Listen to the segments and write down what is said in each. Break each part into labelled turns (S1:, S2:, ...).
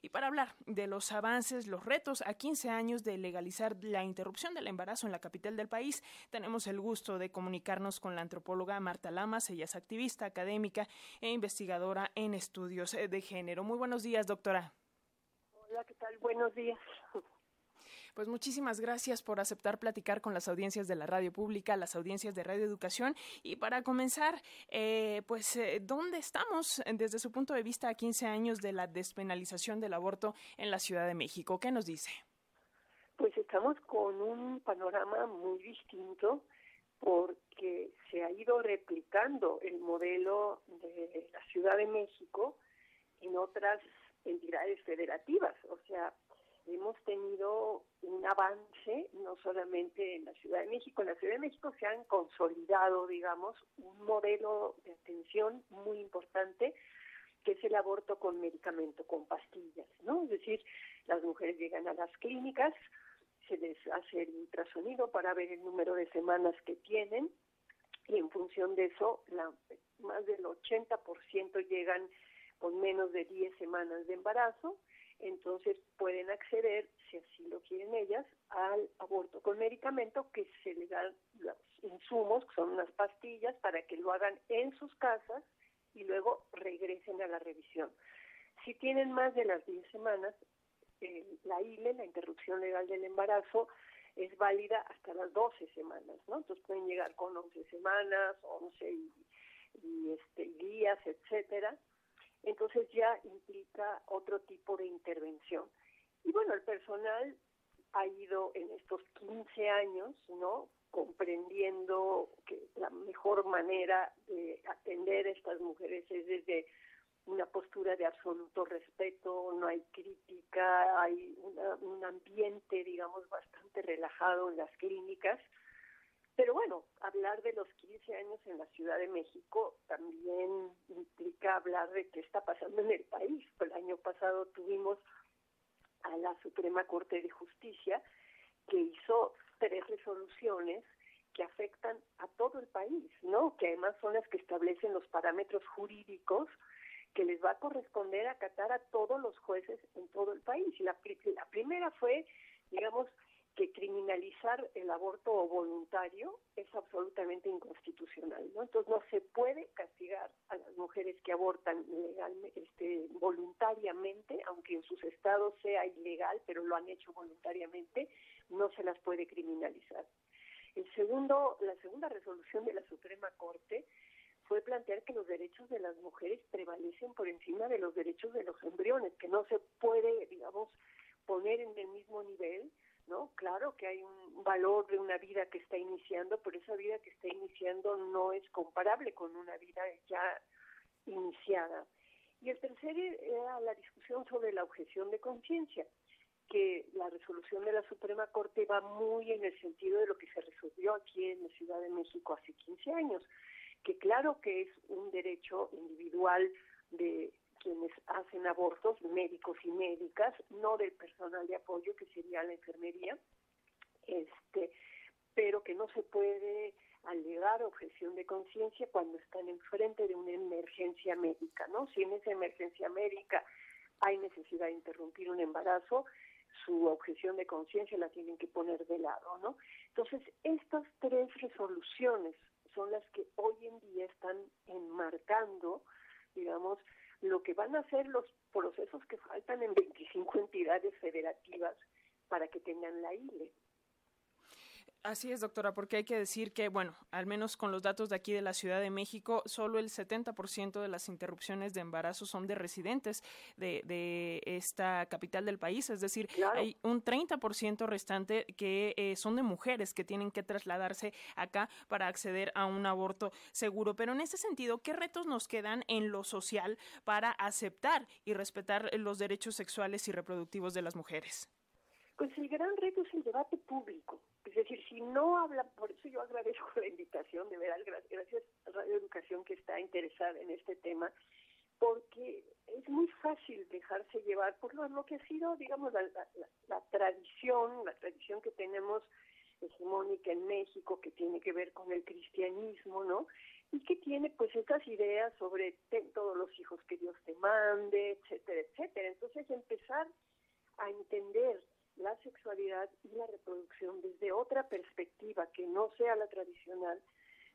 S1: Y para hablar de los avances, los retos a 15 años de legalizar la interrupción del embarazo en la capital del país, tenemos el gusto de comunicarnos con la antropóloga Marta Lamas. Ella es activista, académica e investigadora en estudios de género. Muy buenos días, doctora.
S2: Hola, ¿qué tal? Buenos días.
S1: Pues muchísimas gracias por aceptar platicar con las audiencias de la radio pública, las audiencias de Radio Educación. Y para comenzar, eh, pues, eh, ¿dónde estamos desde su punto de vista a 15 años de la despenalización del aborto en la Ciudad de México? ¿Qué nos dice?
S2: Pues estamos con un panorama muy distinto porque se ha ido replicando el modelo de la Ciudad de México en otras entidades federativas. O sea, hemos tenido un avance, no solamente en la Ciudad de México, en la Ciudad de México se han consolidado, digamos, un modelo de atención muy importante que es el aborto con medicamento, con pastillas, ¿no? Es decir, las mujeres llegan a las clínicas, se les hace el ultrasonido para ver el número de semanas que tienen y en función de eso, la, más del 80% llegan con menos de 10 semanas de embarazo entonces pueden acceder, si así lo quieren ellas, al aborto con medicamento que se les dan los insumos, que son unas pastillas, para que lo hagan en sus casas y luego regresen a la revisión. Si tienen más de las 10 semanas, la ILE, la interrupción legal del embarazo, es válida hasta las 12 semanas, ¿no? Entonces pueden llegar con 11 semanas, 11 y, y este, días, etcétera, entonces ya implica otro tipo de intervención. Y bueno, el personal ha ido en estos 15 años, ¿no? comprendiendo que la mejor manera de atender a estas mujeres es desde una postura de absoluto respeto, no hay crítica, hay un ambiente, digamos, bastante relajado en las clínicas hablar de los 15 años en la Ciudad de México también implica hablar de qué está pasando en el país. El año pasado tuvimos a la Suprema Corte de Justicia que hizo tres resoluciones que afectan a todo el país, ¿no? Que además son las que establecen los parámetros jurídicos que les va a corresponder acatar a todos los jueces en todo el país. Y la, la primera fue, digamos, que criminalizar el aborto voluntario es absolutamente inconstitucional, ¿no? Entonces no se puede castigar a las mujeres que abortan legalmente, este, voluntariamente, aunque en sus estados sea ilegal, pero lo han hecho voluntariamente, no se las puede criminalizar. El segundo, la segunda resolución de la Suprema Corte fue plantear que los derechos de las mujeres prevalecen por encima de los derechos de los embriones, que no se puede, digamos, poner en el mismo nivel ¿no? Claro que hay un valor de una vida que está iniciando, pero esa vida que está iniciando no es comparable con una vida ya iniciada. Y el tercer era la discusión sobre la objeción de conciencia, que la resolución de la Suprema Corte va muy en el sentido de lo que se resolvió aquí en la Ciudad de México hace 15 años, que claro que es un derecho individual de quienes hacen abortos, médicos y médicas, no del personal de apoyo que sería la enfermería, este, pero que no se puede alegar objeción de conciencia cuando están enfrente de una emergencia médica, ¿no? Si en esa emergencia médica hay necesidad de interrumpir un embarazo, su objeción de conciencia la tienen que poner de lado, ¿no? Entonces, estas tres resoluciones son las que hoy en día están enmarcando, digamos, lo que van a ser los procesos que faltan en 25 entidades federativas para que tengan la ILE.
S1: Así es, doctora, porque hay que decir que, bueno, al menos con los datos de aquí de la Ciudad de México, solo el 70% de las interrupciones de embarazo son de residentes de, de esta capital del país, es decir, hay un 30% restante que eh, son de mujeres que tienen que trasladarse acá para acceder a un aborto seguro. Pero en ese sentido, ¿qué retos nos quedan en lo social para aceptar y respetar los derechos sexuales y reproductivos de las mujeres?
S2: Pues el gran reto es el debate público es decir, si no habla, por eso yo agradezco la invitación, de verdad, gracias a Radio Educación que está interesada en este tema, porque es muy fácil dejarse llevar por lo, que ha sido, digamos, la, tradición, la tradición que tenemos hegemónica en México, que tiene que ver con el cristianismo, ¿no? y que tiene pues estas ideas sobre todos los hijos que Dios te mande, etcétera, etcétera. Entonces empezar a entender la sexualidad y la reproducción desde otra perspectiva que no sea la tradicional,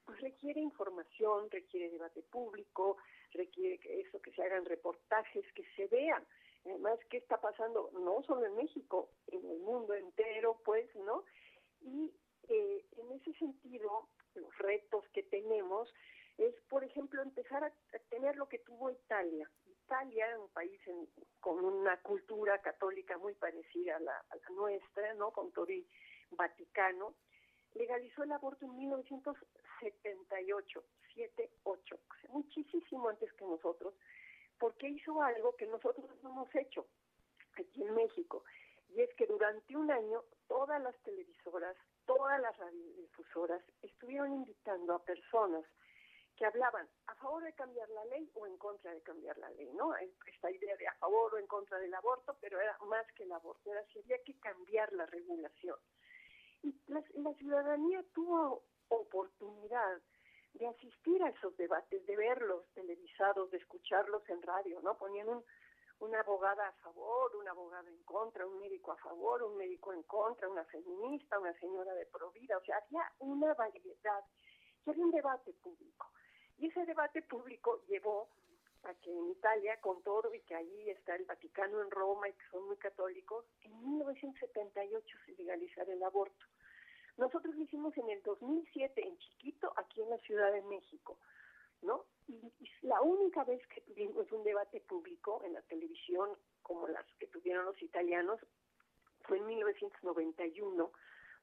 S2: pues requiere información, requiere debate público, requiere que eso, que se hagan reportajes, que se vean. Además, ¿qué está pasando? No solo en México, en el mundo entero, pues, ¿no? Y eh, en ese sentido, los retos que tenemos es, por ejemplo, empezar a, tener lo que tuvo Italia. Italia, un país con una cultura católica muy parecida a la, nuestra, ¿no? Con todo el Vaticano, legalizó el aborto en 1978, 78, muchísimo antes que nosotros, porque hizo algo que nosotros no hemos hecho aquí en México, y es que durante un año todas las televisoras, todas las radiodifusoras estuvieron invitando a personas hablaban a favor de cambiar la ley o en contra de cambiar la ley, ¿no? Esta idea de a favor o en contra del aborto, pero era más que el aborto, era si había que cambiar la regulación. Y la, la ciudadanía tuvo oportunidad de asistir a esos debates, de verlos televisados, de escucharlos en radio, ¿no? Ponían un, una abogada a favor, una abogada en contra, un médico a favor, un médico en contra, una feminista, una señora de provida, o sea, había una variedad y había un debate público. Y ese debate público llevó a que en Italia, con todo y que ahí está el Vaticano en Roma y que son muy católicos, en 1978 se legalizara el aborto. Nosotros lo hicimos en el 2007 en Chiquito, aquí en la Ciudad de México, ¿no? Y, la única vez que tuvimos un debate público en la televisión, como las que tuvieron los italianos, fue en 1991,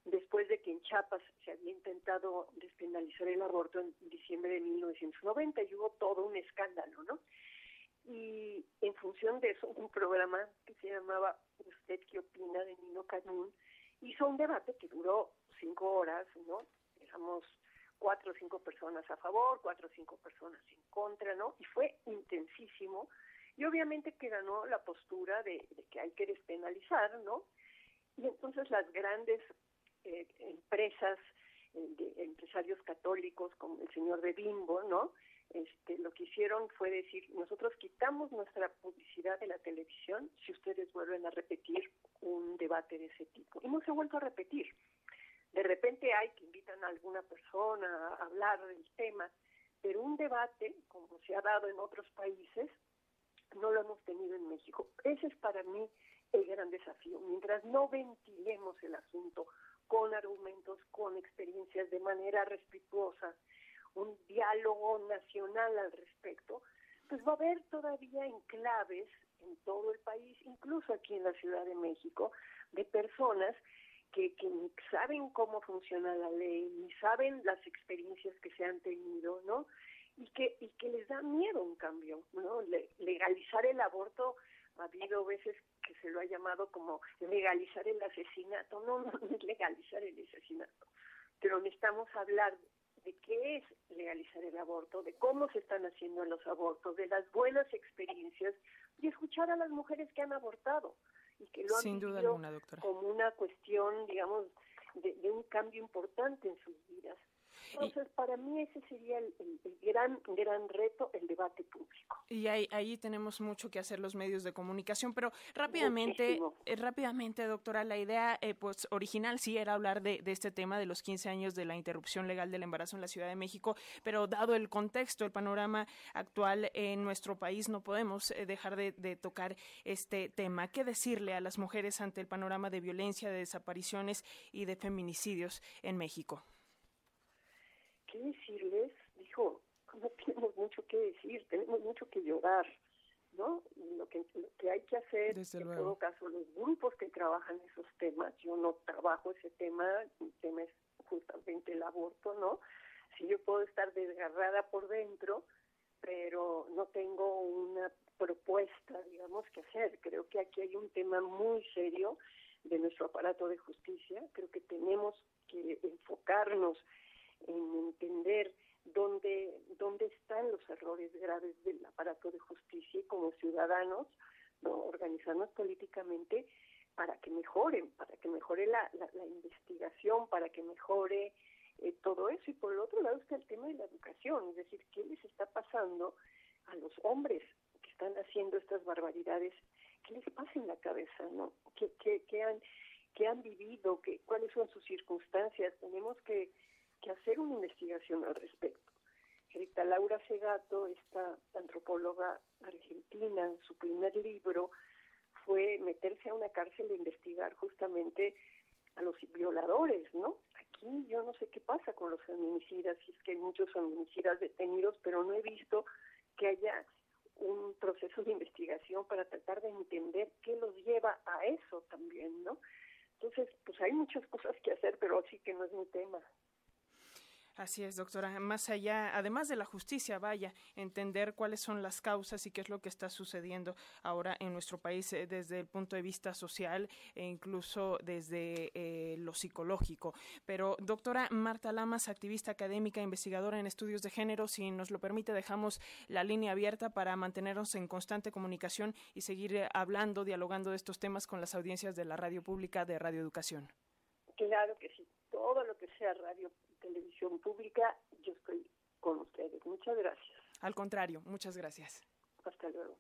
S2: después de que en Chiapas se había intentado despenalizar el aborto en diciembre de 1990 y hubo todo un escándalo, ¿no? Y en función de eso, un programa que se llamaba ¿Usted qué opina? de Nino Canún hizo un debate que duró cinco horas, ¿no? Éramos cuatro o cinco personas a favor, cuatro o cinco personas en contra, ¿no? Y fue intensísimo. Y obviamente que ganó la postura de, que hay que despenalizar, ¿no? Y entonces las grandes eh, empresas, eh, de empresarios católicos como el señor de Bimbo, ¿no? Este, lo que hicieron fue decir, nosotros quitamos nuestra publicidad de la televisión si ustedes vuelven a repetir un debate de ese tipo. Y no se ha vuelto a repetir. De repente hay que invitan a alguna persona a hablar del tema, pero un debate, como se ha dado en otros países, no lo hemos tenido en México. Ese es para mí el gran desafío. Mientras no ventilemos el asunto con argumentos, con experiencias de manera respetuosa, un diálogo nacional al respecto, pues va a haber todavía enclaves en todo el país, incluso aquí en la Ciudad de México, de personas que, que ni saben cómo funciona la ley, ni saben las experiencias que se han tenido, ¿no? Y que, y que les da miedo un cambio, ¿no? legalizar el aborto, ha habido veces que se lo ha llamado como legalizar el asesinato, no, no, no es legalizar el asesinato, pero necesitamos hablar de qué es legalizar el aborto, de cómo se están haciendo los abortos, de las buenas experiencias y escuchar a las mujeres que han abortado y que lo han
S1: duda alguna, doctora.
S2: como una cuestión, digamos, de, de un cambio importante en sus vidas. Entonces, para mí ese sería el, gran, gran reto, el debate público.
S1: Y ahí, ahí tenemos mucho que hacer los medios de comunicación, pero rápidamente, eh, rápidamente, doctora, la idea eh, pues original sí era hablar de, de, este tema de los 15 años de la interrupción legal del embarazo en la Ciudad de México, pero dado el contexto, el panorama actual en nuestro país, no podemos eh, dejar de, de tocar este tema. ¿Qué decirle a las mujeres ante el panorama de violencia, de desapariciones y de feminicidios en México?
S2: ¿Qué decirles? Dijo, no tenemos mucho que decir, tenemos mucho que llorar, ¿no? Lo que, lo que hay que hacer, en todo caso, los grupos que trabajan esos temas, yo no trabajo ese tema, mi tema es justamente el aborto, ¿no? Si yo puedo estar desgarrada por dentro, pero no tengo una propuesta, digamos, que hacer. Creo que aquí hay un tema muy serio de nuestro aparato de justicia. Creo que tenemos que enfocarnos en entender dónde, dónde están los errores graves del aparato de justicia y como ciudadanos ¿no? organizarnos políticamente para que mejoren, para que mejore la, la, investigación, para que mejore eh, todo eso. Y por el otro lado está el tema de la educación, es decir, ¿qué les está pasando a los hombres que están haciendo estas barbaridades? ¿Qué les pasa en la cabeza? ¿no? ¿Qué, qué, qué han, qué han vivido? ¿Qué, ¿Cuáles son sus circunstancias? Tenemos que, que hacer una investigación al respecto. Rita Laura Segato, esta antropóloga argentina, su primer libro fue meterse a una cárcel e investigar justamente a los violadores, ¿no? Aquí yo no sé qué pasa con los feminicidas, si es que hay muchos feminicidas detenidos, pero no he visto que haya un proceso de investigación para tratar de entender qué los lleva a eso también, ¿no? Entonces, pues hay muchas cosas que hacer, pero sí que no es mi tema.
S1: Así es, doctora. Más allá, además de la justicia, vaya, entender cuáles son las causas y qué es lo que está sucediendo ahora en nuestro país eh, desde el punto de vista social e incluso desde eh, lo psicológico. Pero, doctora Marta Lamas, activista académica, investigadora en estudios de género, si nos lo permite, dejamos la línea abierta para mantenernos en constante comunicación y seguir eh, hablando, dialogando de estos temas con las audiencias de la radio pública de Radio Educación.
S2: Claro que sí, todo lo que sea radio televisión pública, yo estoy con ustedes. Muchas gracias.
S1: Al contrario, muchas gracias.
S2: Hasta luego.